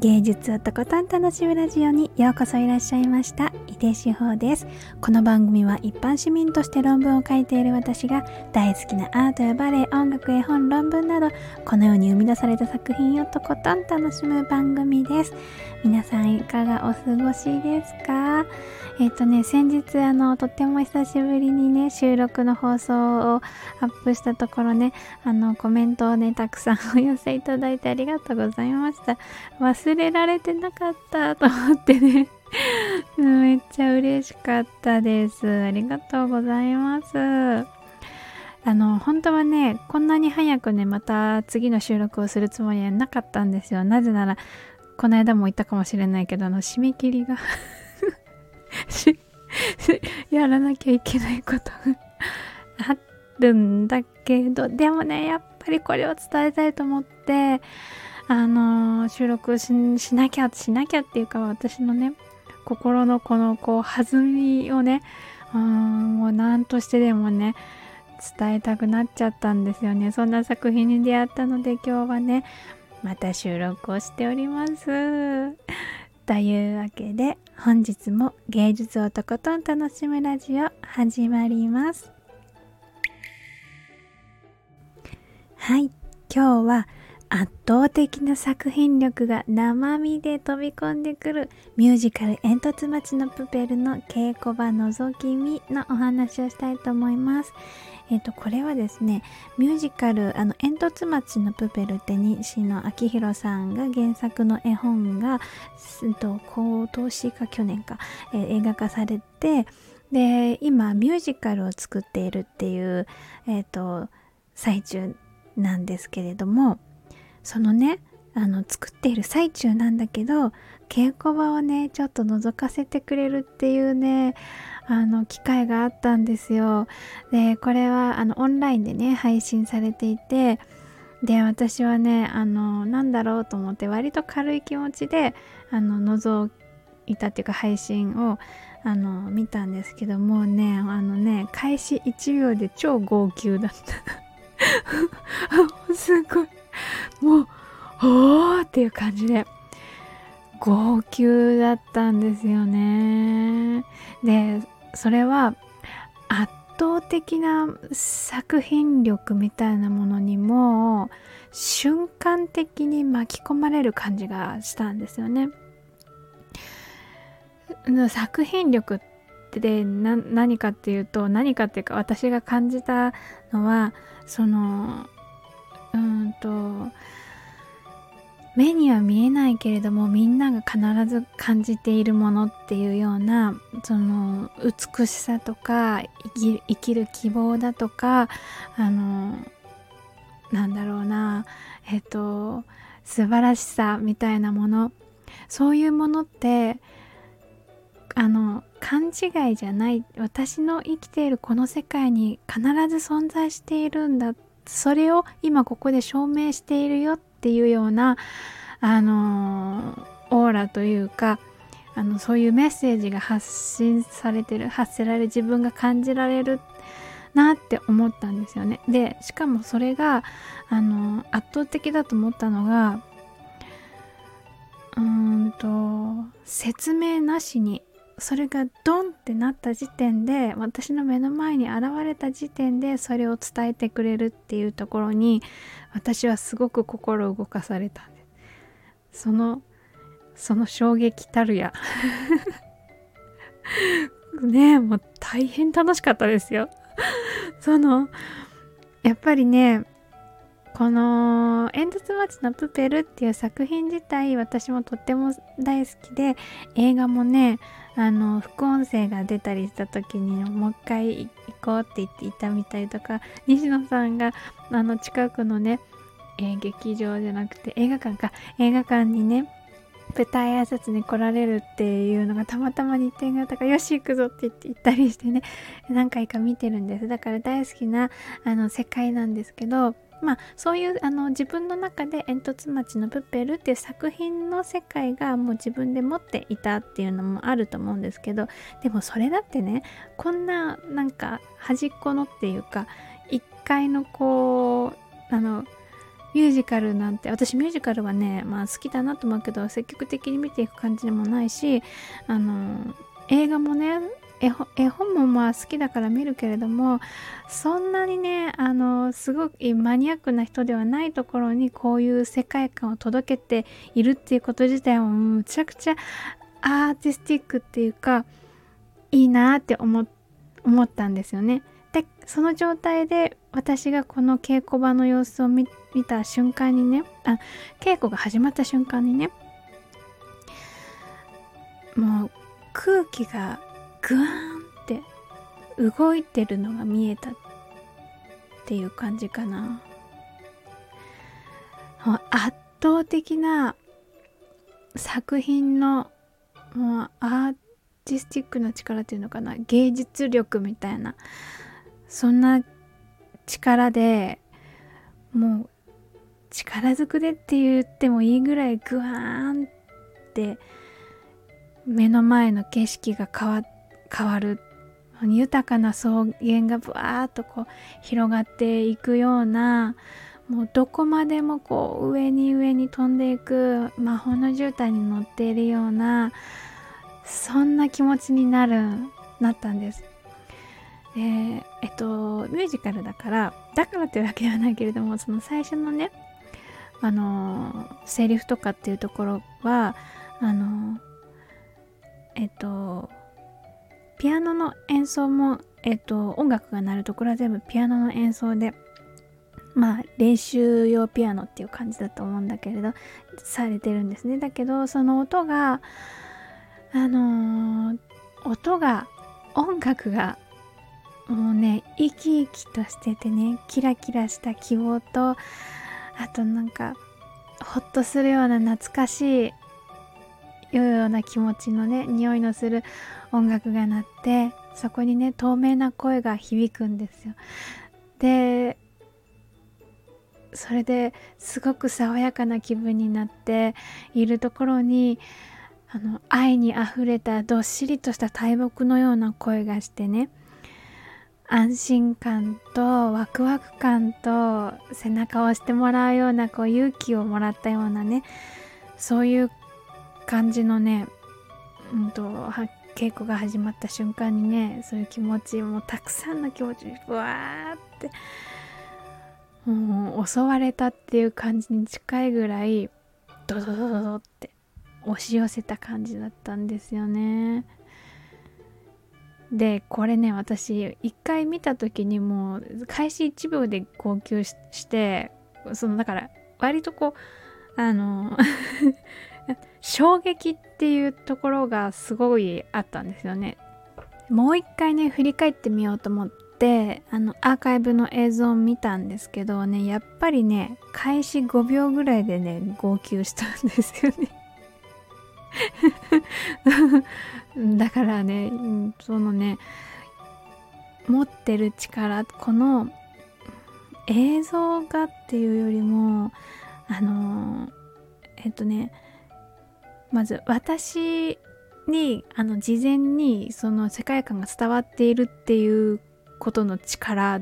芸術をとことん楽しむラジオにようこそいらっしゃいました。井手志保です。この番組は一般市民として論文を書いている私が大好きなアートやバレエ音楽絵本論文などこのように生み出された作品をとことん楽しむ番組です。皆さんいかがお過ごしですか？えっ、ー、とね先日あのとっても久しぶりにね収録の放送をアップしたところねあのコメントをねたくさんお寄せいただいてありがとうございました。忘れられてなかったと思ってね。めっちゃ嬉しかったです。ありがとうございます。あの本当はねこんなに早くねまた次の収録をするつもりはなかったんですよ。なぜならこの間も言ったかもしれないけどあの締め切りが し やらなきゃいけないことが あるんだけどでもねやっぱりこれを伝えたいと思ってあのー、収録しなきゃしなきゃっていうか私のね心のこのこう弾みをねうんもう何としてでもね伝えたくなっちゃったんですよね。そんな作品に出会ったので今日はねまた収録をしております。というわけで本日も芸術をとことん楽しむラジオ始まります。はい今日は圧倒的な作品力が生身で飛び込んでくるミュージカル煙突町のプペルの稽古場覗き見のお話をしたいと思います。えっ、ー、と、これはですね、ミュージカル、あの、煙突町のプペルって西野昭弘さんが原作の絵本が、えっと、今年か去年か、えー、映画化されて、で、今、ミュージカルを作っているっていう、えっ、ー、と、最中なんですけれども、そのね、あの作っている最中なんだけど稽古場をねちょっと覗かせてくれるっていうねあの機会があったんですよ。でこれはあのオンラインでね配信されていてで私はねあのなんだろうと思って割と軽い気持ちであの覗いたっていうか配信をあの見たんですけどもうねあのね開始1秒で超号泣だった。すごい。もうおーっていう感じで。号泣だったんですよねでそれは圧倒的な作品力みたいなものにも瞬間的に巻き込まれる感じがしたんですよね。作品力って何かっていうと何かっていうか私が感じたのはそのうんと目には見えないけれどもみんなが必ず感じているものっていうようなその美しさとか生きる希望だとかあのなんだろうなえっと素晴らしさみたいなもの。そういうものってあの勘違いじゃない。私の生きているこの世界に必ず存在しているんだ。それを今ここで証明しているよっっていうようなあのオーラというかあのそういうメッセージが発信されてる発せられる自分が感じられるなって思ったんですよね。でしかもそれがあの圧倒的だと思ったのがうんと説明なしにそれがドンってなった時点で私の目の前に現れた時点でそれを伝えてくれるっていうところに私はすごく心動かされたんですそのその衝撃たるや。ねえもう大変楽しかったですよ。そのやっぱりねこの「煙突町のプペル」っていう作品自体私もとっても大好きで映画もねあの副音声が出たりした時にもう一回行こうって言っていたみたりとか西野さんがあの近くのね、えー、劇場じゃなくて映画館か映画館にね舞台挨拶に来られるっていうのがたまたま日程があったからよし行くぞって言って行ったりしてね何回か見てるんです。だから大好きなあの世界なんですけどまあそういうあの自分の中で「煙突町のプペル」っていう作品の世界がもう自分で持っていたっていうのもあると思うんですけどでもそれだってねこんななんか端っこのっていうか1階のこうあのミュージカルなんて私ミュージカルはねまあ好きだなと思うけど積極的に見ていく感じでもないしあの映画もね絵本もまあ好きだから見るけれどもそんなにねあのすごくマニアックな人ではないところにこういう世界観を届けているっていうこと自体もむちゃくちゃアーティスティックっていうかいいなって思思ったんですよね。でその状態で私がこの稽古場の様子を見た瞬間にねあ稽古が始まった瞬間にねもう空気がグワーンって動いてるのが見えたっていう感じかな。圧倒的な作品のアーティスティックな力っていうのかな。芸術力みたいな。そんな力でもう力ずくでって言ってもいいぐらいグワーンって目の前の景色が変わっ変わる豊かな草原がブワーッとこう広がっていくようなもうどこまでもこう上に上に飛んでいく魔法の絨毯に乗っているようなそんな気持ちになるなったんです。でえっとミュージカルだからだからというわけではないけれどもその最初のねあのセリフとかっていうところはあのえっとピアノの演奏もえっと音楽が鳴るところは全部ピアノの演奏でまあ練習用ピアノっていう感じだと思うんだけれどされてるんですね。だけどその音があのー、音が音楽がもうね生き生きとしててねキラキラした希望とあとなんかほっとするような懐かしいような気持ちのね匂いのする音楽が鳴ってそこにね透明な声が響くんですよ。でそれですごく爽やかな気分になっているところにあの愛にあふれたどっしりとした大木のような声がしてね安心感とワクワク感と背中を押してもらうようなこう勇気をもらったようなねそういう感じのね、うんと、稽古が始まった瞬間にねそういう気持ちもたくさんの気持ちにブワーってもう襲われたっていう感じに近いぐらいドドドドドって押し寄せた感じだったんですよね。でこれね私一回見た時にもう開始1秒で号泣してそのだから割とこうあの衝撃っていうところがすごいあったんですよね。もう一回ね振り返ってみようと思ってあのアーカイブの映像を見たんですけどねやっぱりね開始5秒ぐらいでね号泣したんですよね。だからねそのね持ってる力この映像がっていうよりもあのえっとねまず私にあの事前にその世界観が伝わっているっていうことの力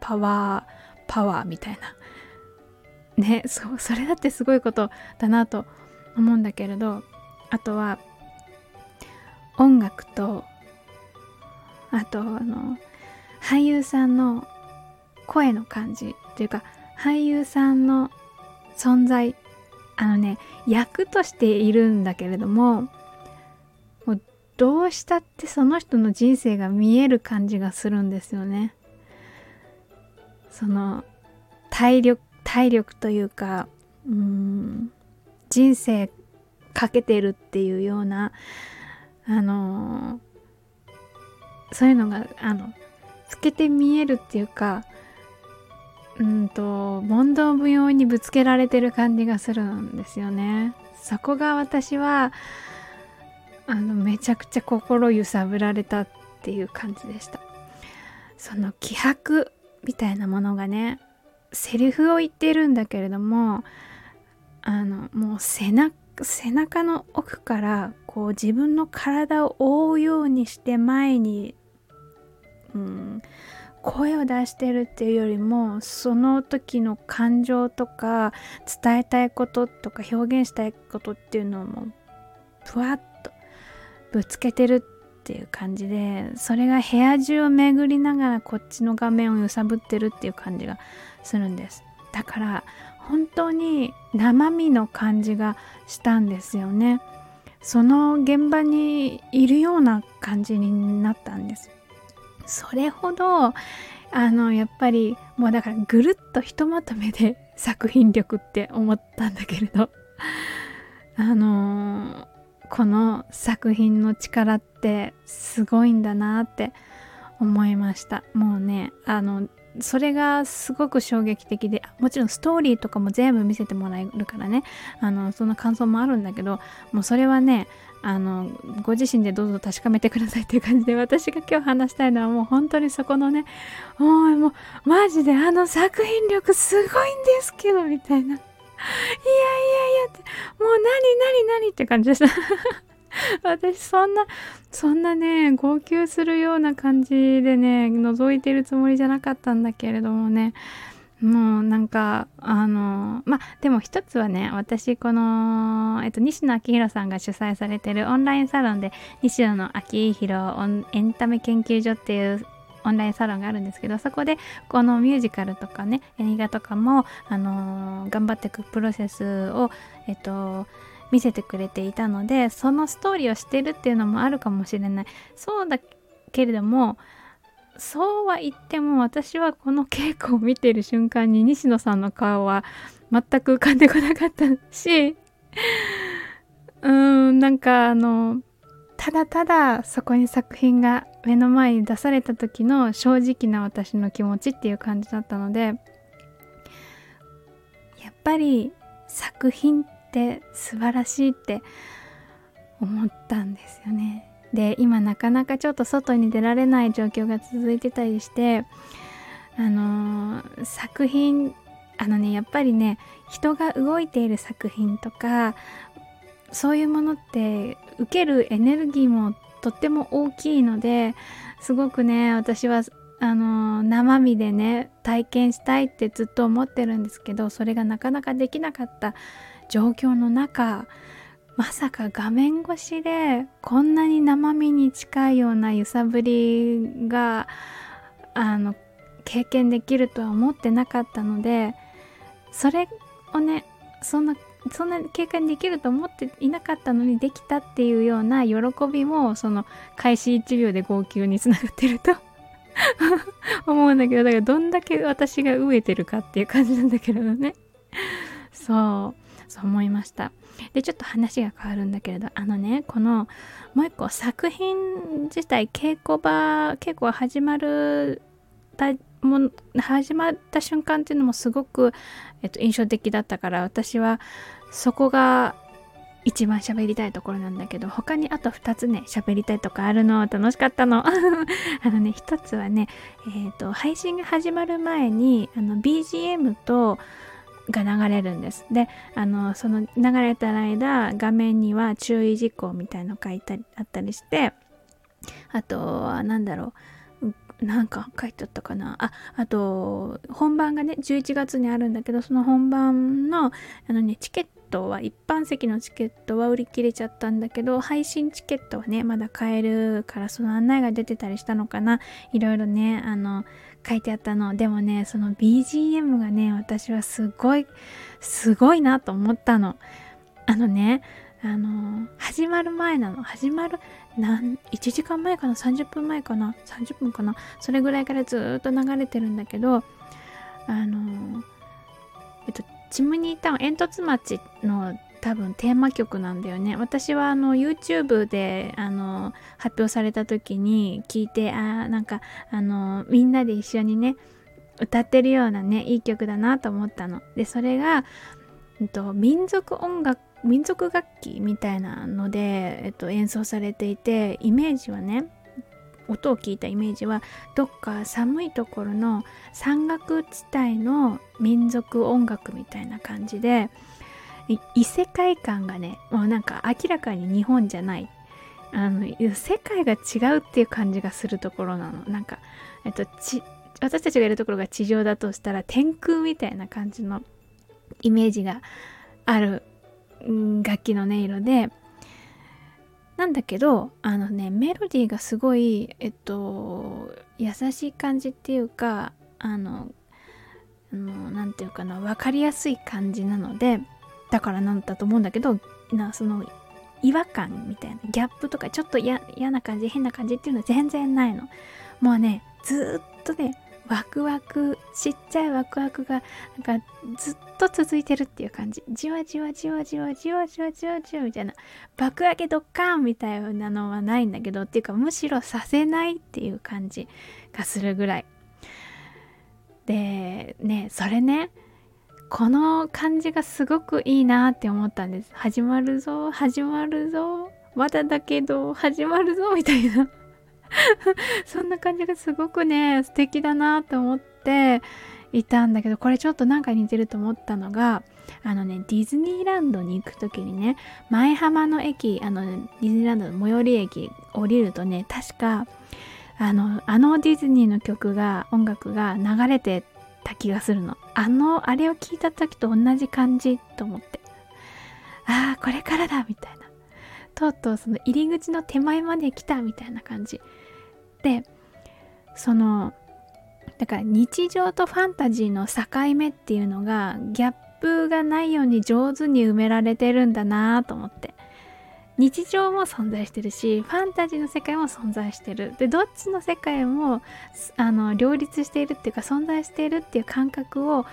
パワーパワーみたいな。ねそうそれだってすごいことだなと思うんだけれどあとは音楽とあとあの俳優さんの声の感じっていうか俳優さんの存在あのね役としているんだけれどももうどうしたってその人の人生が見える感じがするんですよね。その体力体力というかうん人生かけてるっていうようなあのそういうのがあの透けて見えるっていうかうんと問答無用にぶつけられてる感じがするんですよね。そこが私はあのめちゃくちゃ心揺さぶられたっていう感じでした。その気迫みたいなものがねセリフを言ってるんだけれどもあのもう背中背中の奥からこう自分の体を覆うようにして前に、うん、声を出してるっていうよりもその時の感情とか伝えたいこととか表現したいことっていうのをもうふわっとぶつけてるっていう感じでそれが部屋中を巡りながらこっちの画面を揺さぶってるっていう感じがするんです。だから本当に生身の感じがしたんですよね。その現場にいるような感じになったんですそれほどあのやっぱりもうだからぐるっとひとまとめで 作品力って思ったんだけれど あのこの作品の力ってすごいんだなって思いました。もうねあのそれがすごく衝撃的でもちろんストーリーとかも全部見せてもらえるからね。あのその感想もあるんだけどもうそれはねあのご自身でどうぞ確かめてくださいっていう感じで私が今日話したいのはもう本当にそこのねもうもうマジであの作品力すごいんですけどみたいな。いやいやいやって。もう何何何って感じでした。私そんなそんなね号泣するような感じでね覗いてるつもりじゃなかったんだけれどもね。もうなんかあのまあでも一つはね私この、えっと、西野昭弘さんが主催されてるオンラインサロンで西野の昭弘エンタメ研究所っていうオンラインサロンがあるんですけどそこでこのミュージカルとかね映画とかも、あの頑張っていくプロセスをえっと見せてくれていたのでそのストーリーをしてるっていうのもあるかもしれない。そうだけれどもそうは言っても私はこの稽古を見てる瞬間に西野さんの顔は全く浮かんでこなかったしうーんなんかあのただただそこに作品が目の前に出された時の正直な私の気持ちっていう感じだったのでやっぱり作品って素晴らしいって思ったんですよね。で今なかなかちょっと外に出られない状況が続いてたりしてあのー、作品あのねやっぱりね人が動いている作品とかそういうものって受けるエネルギーもとっても大きいのですごくね私はあのー、生身でね体験したいってずっと思ってるんですけどそれがなかなかできなかった状況の中まさか画面越しでこんなに生身に近いような揺さぶりがあの経験できるとは思ってなかったのでそれをねそんなそんな経験できると思っていなかったのにできたっていうような喜びもその開始1秒で号泣につながってると 思うんだけどだからどんだけ私が飢えてるかっていう感じなんだけどね。そうそう思いました。でちょっと話が変わるんだけれどあのねこのもう一個作品自体稽古場稽古が始まるも始まった瞬間っていうのもすごく、えっと、印象的だったから私はそこが一番喋りたいところなんだけど他にあと2つね喋りたいとかあるの楽しかったの。あのね1つはねえっ、ー、と配信が始まる前にあの BGM とが流れるんです。で、あの、その流れた間、画面には注意事項みたいの書いたりあったりして、あとは、なんだろう、なんか書いてあったかな。あ、あと、本番がね、11月にあるんだけど、その本番の、あのね、チケットは、一般席のチケットは売り切れちゃったんだけど、配信チケットはね、まだ買えるから、その案内が出てたりしたのかな。いろいろね、あの、書いてあったの。でもねその BGM がね私はすごいすごいなと思ったの。あのねあの始まる前なの。始まるなん1時間前かな？30分前かな？30分かな？それぐらいからずっと流れてるんだけどあのえっとチムニータウン煙突町の多分テーマ曲なんだよね。私はあの YouTube であの発表された時に聞いてあなんかあのみんなで一緒にね歌ってるようなねいい曲だなと思ったの。でそれが、えっと、民族音楽民族楽器みたいなので、えっと、演奏されていてイメージはね音を聞いたイメージはどっか寒いところの山岳地帯の民族音楽みたいな感じで異世界観がねもうなんか明らかに日本じゃない。あの世界が違うっていう感じがするところなの。なんか、えっと、私たちがいるところが地上だとしたら天空みたいな感じのイメージがある、うん、楽器の音色でなんだけどあのねメロディーがすごいえっと優しい感じっていうかあの何て言うかな分かりやすい感じなのでだからなんだと思うんだけどなその違和感みたいなギャップとかちょっと嫌な感じ変な感じっていうのは全然ないの。もうねずっとねワクワクちっちゃいワクワクがなんかずっと続いてるっていう感じ。じわじわじわじわじわじわじわじわみたいな。爆上げドッカンみたいなのはないんだけどっていうかむしろさせないっていう感じがするぐらい。でねそれねこの感じがすごくいいなって思ったんです。始まるぞ始まるぞ。まだだけど始まるぞみたいな。そんな感じがすごくね素敵だなと思っていたんだけどこれちょっとなんか似てると思ったのがあのねディズニーランドに行く時にね前浜の駅あのディズニーランドの最寄り駅降りるとね確かあのあのディズニーの曲が音楽が流れてた気がするの。あのあれを聞いた時と同じ感じと思って。ああこれからだみたいな。とうとうその入り口の手前まで来たみたいな感じ。でそのだから日常とファンタジーの境目っていうのがギャップがないように上手に埋められてるんだなと思って。日常も存在してるしファンタジーの世界も存在してるでどっちの世界もあの両立しているっていうか存在しているっていう感覚を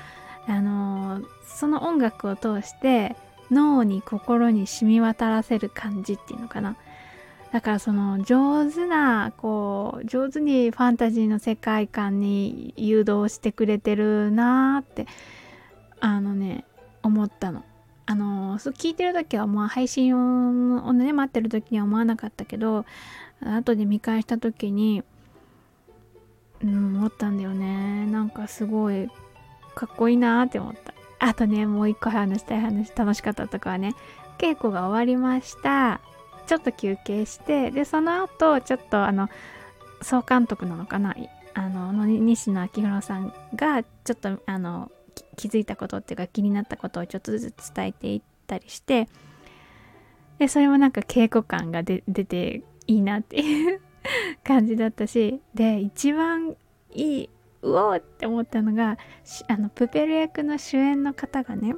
あのその音楽を通して脳に心に染み渡らせる感じっていうのかなだからその上手なこう上手にファンタジーの世界観に誘導してくれてるなーってあのね思ったの。あの聞いてる時はまあ配信をね待ってる時には思わなかったけど後で見返した時にうん思ったんだよね。なんかすごいかっこいいなって思った。あとねもう一個話したい話楽しかったとかはね稽古が終わりました。ちょっと休憩してでその後ちょっとあの総監督なのかな？あの西野昭弘さんがちょっとあの気づいたことっていうか気になったことをちょっとずつ伝えていったりしてでそれもなんか稽古感が出ていいなっていう 感じだったしで一番いいうおーって思ったのがあのプペル役の主演の方がね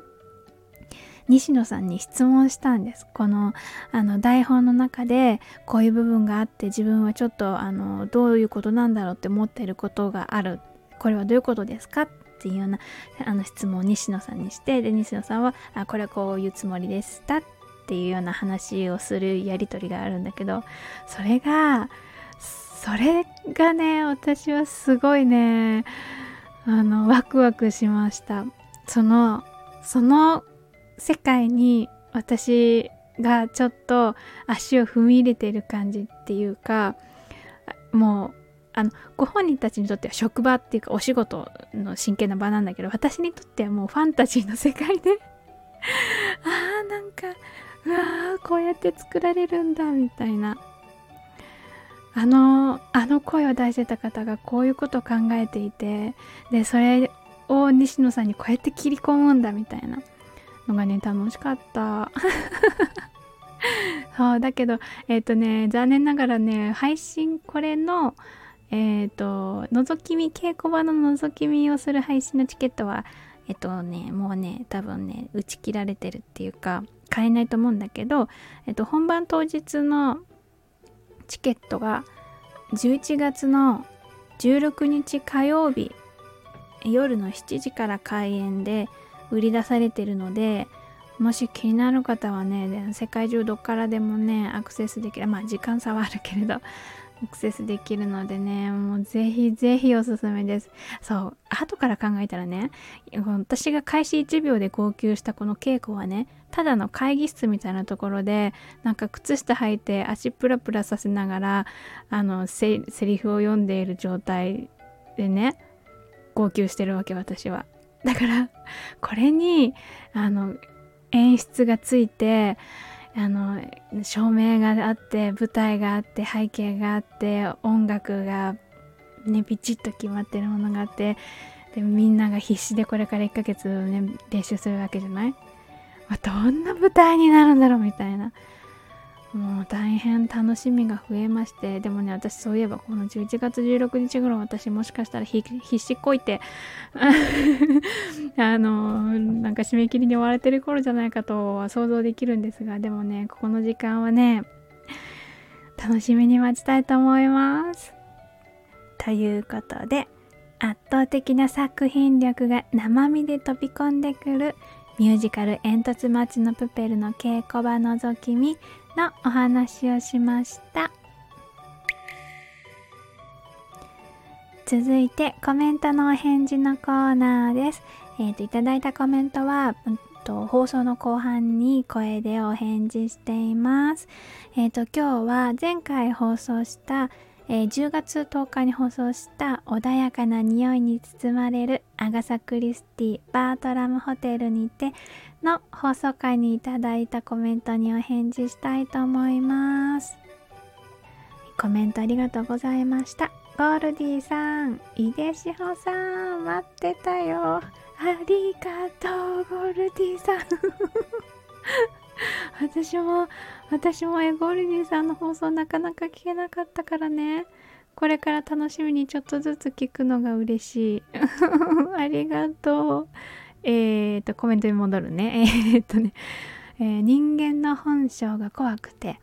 西野さんに質問したんです。このあの台本の中でこういう部分があって自分はちょっとあのどういうことなんだろうって思っていることがある。これはどういうことですかっていうようなあの質問を西野さんにしてで西野さんはあこれはこういうつもりでしたっていうような話をするやり取りがあるんだけどそれがそれがね私はすごいねあのワクワクしました。そのその世界に私がちょっと足を踏み入れてる感じっていうかもうあのご本人たちにとっては職場っていうかお仕事の真剣な場なんだけど私にとってはもうファンタジーの世界で あーなんかうわーこうやって作られるんだみたいな。あのあの声を出してた方がこういうことを考えていてでそれを西野さんにこうやって切り込むんだみたいなのがね楽しかった。そうだけどえっ、ー、とね残念ながらね配信これのえっ、ー、と覗き見稽古場の覗き見をする配信のチケットはえっ、とねもうね多分ね打ち切られてるっていうか買えないと思うんだけど、えっと、本番当日のチケットが11月の16日火曜日夜の7時から開演で売り出されてるのでもし気になる方はね世界中どっからでもねアクセスできるまあ時間差はあるけれどアクセスできるのでねもうぜひぜひおすすめです。そう後から考えたらね私が開始1秒で号泣したこの稽古はねただの会議室みたいなところでなんか靴下履いて足プラプラさせながらあのセリフを読んでいる状態でね号泣してるわけ私は。だからこれにあの演出がついてあの照明があって舞台があって背景があって音楽がねピチッと決まってるものがあってでみんなが必死でこれから1ヶ月ね練習するわけじゃない、まあ、どんな舞台になるんだろうみたいな。もう大変楽しみが増えましてでもね私そういえばこの11月16日頃私もしかしたら必死こいて あのなんか締め切りに追われてる頃じゃないかとは想像できるんですがでもねここの時間はね楽しみに待ちたいと思います。ということで圧倒的な作品力が生身で飛び込んでくるミュージカル「煙突町のプペル」の稽古場のぞき見のお話をしました。続いてコメントのお返事のコーナーです。えっ、ー、といただいたコメントは、うんと、放送の後半に声でお返事しています。えっ、ー、と今日は前回放送したえー、10月10日に放送した穏やかな匂いに包まれるアガサ・クリスティバートラムホテルにての放送回にいただいたコメントにお返事したいと思います。コメントありがとうございました。ゴールディさん井出志保さん待ってたよ。ありがとうゴールディさん。私も私もエゴールディさんの放送なかなか聞けなかったからね。これから楽しみにちょっとずつ聞くのが嬉しい。ありがとう。えーとコメントに戻るね。えー、っとね、えー、人間の本性が怖くて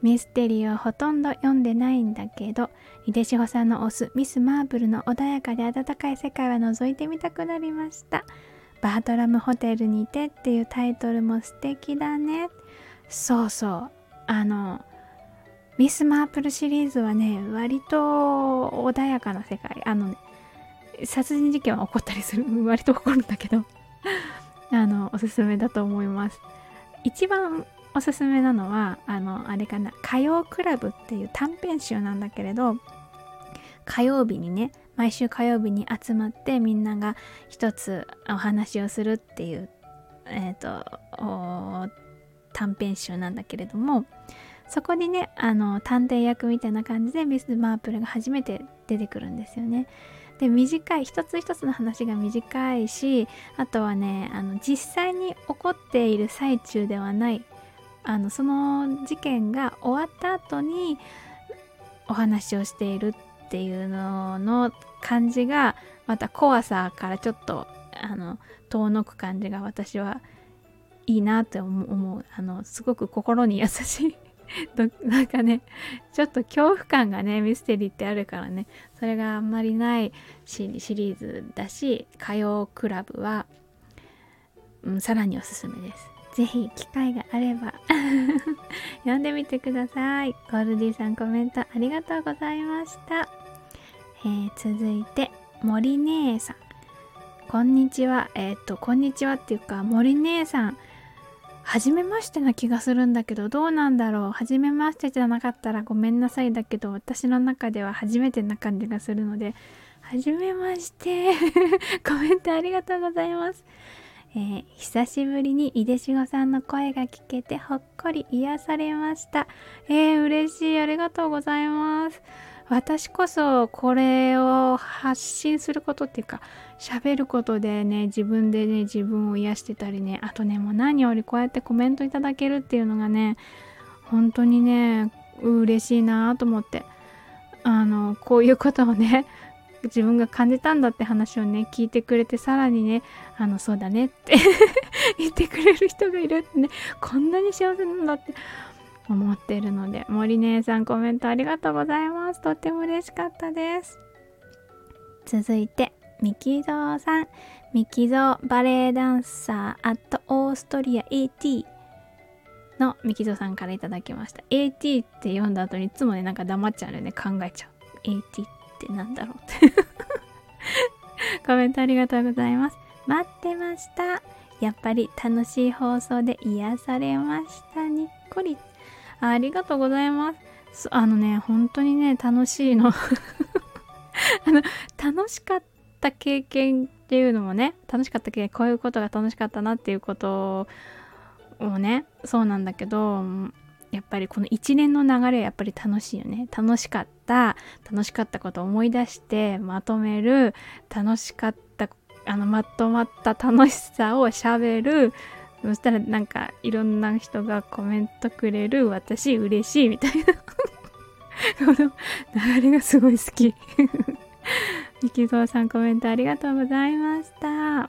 ミステリーをほとんど読んでないんだけど井出志保さんの推すミス・マーブルの穏やかで温かい世界は覗いてみたくなりました。バートラムホテルにてっていうタイトルも素敵だね。そうそう。あのミス・マープルシリーズはね割と穏やかな世界。あのね殺人事件は起こったりする。割と起こるんだけど。あのおすすめだと思います。一番おすすめなのはあのあれかな。火曜クラブっていう短編集なんだけれど火曜日にね毎週火曜日に集まってみんなが一つお話をするっていうえっ、ー、と短編集なんだけれどもそこにねあの探偵役みたいな感じでミス・マープルが初めて出てくるんですよね。で短い一つ一つの話が短いしあとはねあの実際に起こっている最中ではないあのその事件が終わった後にお話をしているっていうのの感じがまた怖さからちょっとあの遠のく感じが私はいいなって思うあのすごく心に優しい。なんかねちょっと恐怖感がねミステリーってあるからね。それがあんまりないシリーズだし火曜クラブは、うん、さらにおすすめです。ぜひ機会があれば 読んでみてください。ゴールディさんコメントありがとうございました、えー、続いて森姉さん。こんにちは。えっ、とこんにちはっていうか森姉さん。初めましてな気がするんだけどどうなんだろう。初めましてじゃなかったらごめんなさいだけど私の中では初めてな感じがするので初めまして。コメントありがとうございます、えー、久しぶりに井出志さんの声が聞けてほっこり癒されました。えー、嬉しい。ありがとうございます。私こそこれを発信することっていうか喋ることでね自分でね自分を癒してたりねあとねもう何よりこうやってコメントいただけるっていうのがね本当にね嬉しいなと思ってあのこういうことをね 自分が感じたんだって話をね聞いてくれてさらにねあのそうだねって 言ってくれる人がいるってねこんなに幸せなんだって思っているので森姉さんコメントありがとうございます。とっても嬉しかったです。続いてミキゾーさん。ミキゾーバレエダンサーアットオーストリア。AT のミキゾーさんから頂きました。AT って読んだ後にいつもねなんか黙っちゃうので、ね、考えちゃう。AT ってなんだろうって。コメントありがとうございます。待ってました。やっぱり楽しい放送で癒されました。にっこり。ありがとうございます。あのね、本当にね、楽しいの あの、楽しかった経験っていうのもね、楽しかった経験、こういうことが楽しかったなっていうことをね、そうなんだけど、やっぱりこの一連の流れはやっぱり楽しいよね。楽しかった。楽しかったことを思い出してまとめる楽しかったあのまとまった楽しさをしゃべるそしたらなんかいろんな人がコメントくれる私嬉しいみたいなこの 流れがすごい好き。みきぞうさんコメントありがとうございました、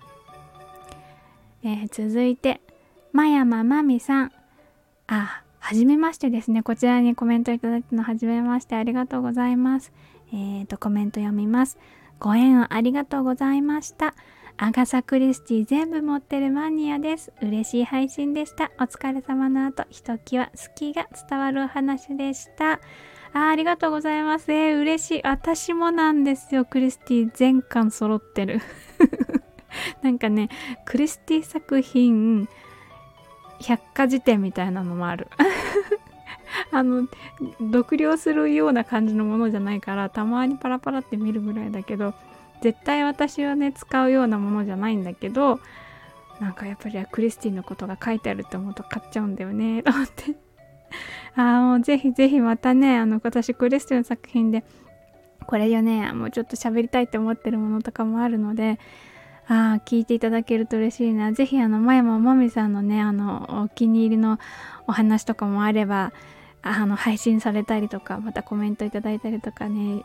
えー、続いてまやままみさん。あはじめましてですね。こちらにコメントいただいたのはじめましてありがとうございます。えっ、ー、とコメント読みます。ご縁をありがとうございました。アガサ・クリスティ全部持ってるマニアです。嬉しい配信でした。お疲れ様の後、ひときわ好きが伝わるお話でした。あありがとうございます。えー、嬉しい。私もなんですよ。クリスティ全巻揃ってる。なんかね、クリスティ作品百科事典みたいなのもある。あの、読了するような感じのものじゃないから、たまにパラパラって見るぐらいだけど、絶対私はね使うようなものじゃないんだけどなんかやっぱりクリスティのことが書いてあるって思うと買っちゃうんだよね と思って。ああもうぜひぜひまたねあの私クリスティの作品でこれよねもうちょっと喋りたいって思ってるものとかもあるのでああ聞いていただけると嬉しいな。ぜひあの前ももみさんのねあのお気に入りのお話とかもあればあの配信されたりとかまたコメントいただいたりとかね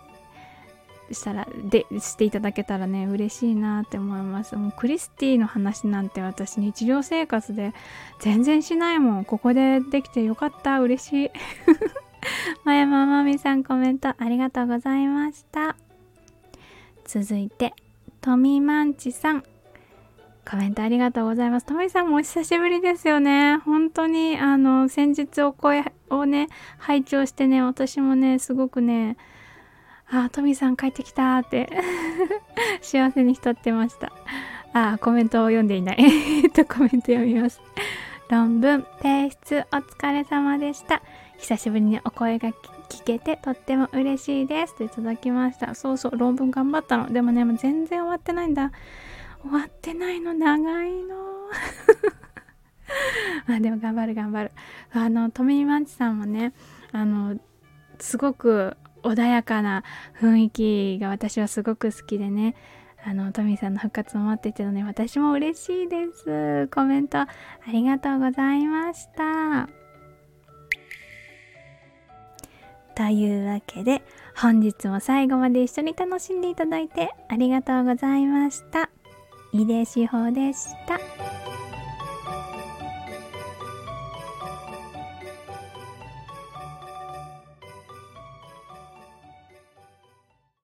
したらでしていただけたらね嬉しいなって思います。もうクリスティの話なんて私日常生活で全然しないもん。ここでできてよかった。嬉しい。まやままみさんコメントありがとうございました。続いてトミマンチさん。コメントありがとうございます。トミさんもお久しぶりですよね。本当に、あの、先日お声をね、拝聴してね、私もね、すごくね、あ、トミーさん帰ってきたって 幸せに浸ってました。あ、コメントを読んでいない。えっと、コメント読みます。論文提出お疲れ様でした。久しぶりにお声が聞けてとっても嬉しいです。といただきました。そうそう、論文頑張ったの。でもね、もう全然終わってないんだ。終わってないの、長いの。あでも頑張る頑張る。あの、トミーマンチさんもね、あの、すごく穏やかな雰囲気が私はすごく好きでね。あのトミーさんの復活を待っててのね私も嬉しいです。コメントありがとうございました。というわけで本日も最後まで一緒に楽しんでいただいてありがとうございました。井出志保でした。